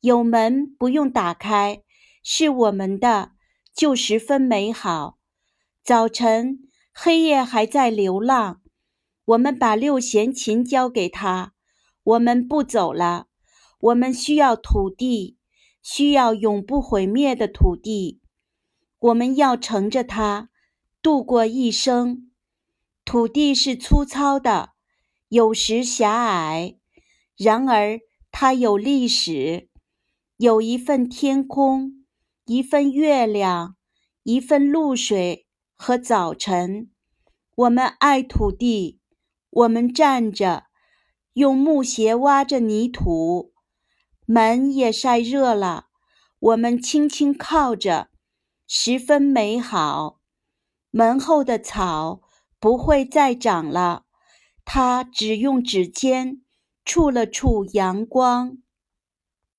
有门不用打开，是我们的，就十分美好。早晨，黑夜还在流浪，我们把六弦琴交给他，我们不走了。我们需要土地，需要永不毁灭的土地。我们要乘着它度过一生。土地是粗糙的，有时狭隘，然而它有历史。有一份天空，一份月亮，一份露水和早晨。我们爱土地，我们站着，用木鞋挖着泥土。门也晒热了，我们轻轻靠着，十分美好。门后的草不会再长了，它只用指尖触了触阳光。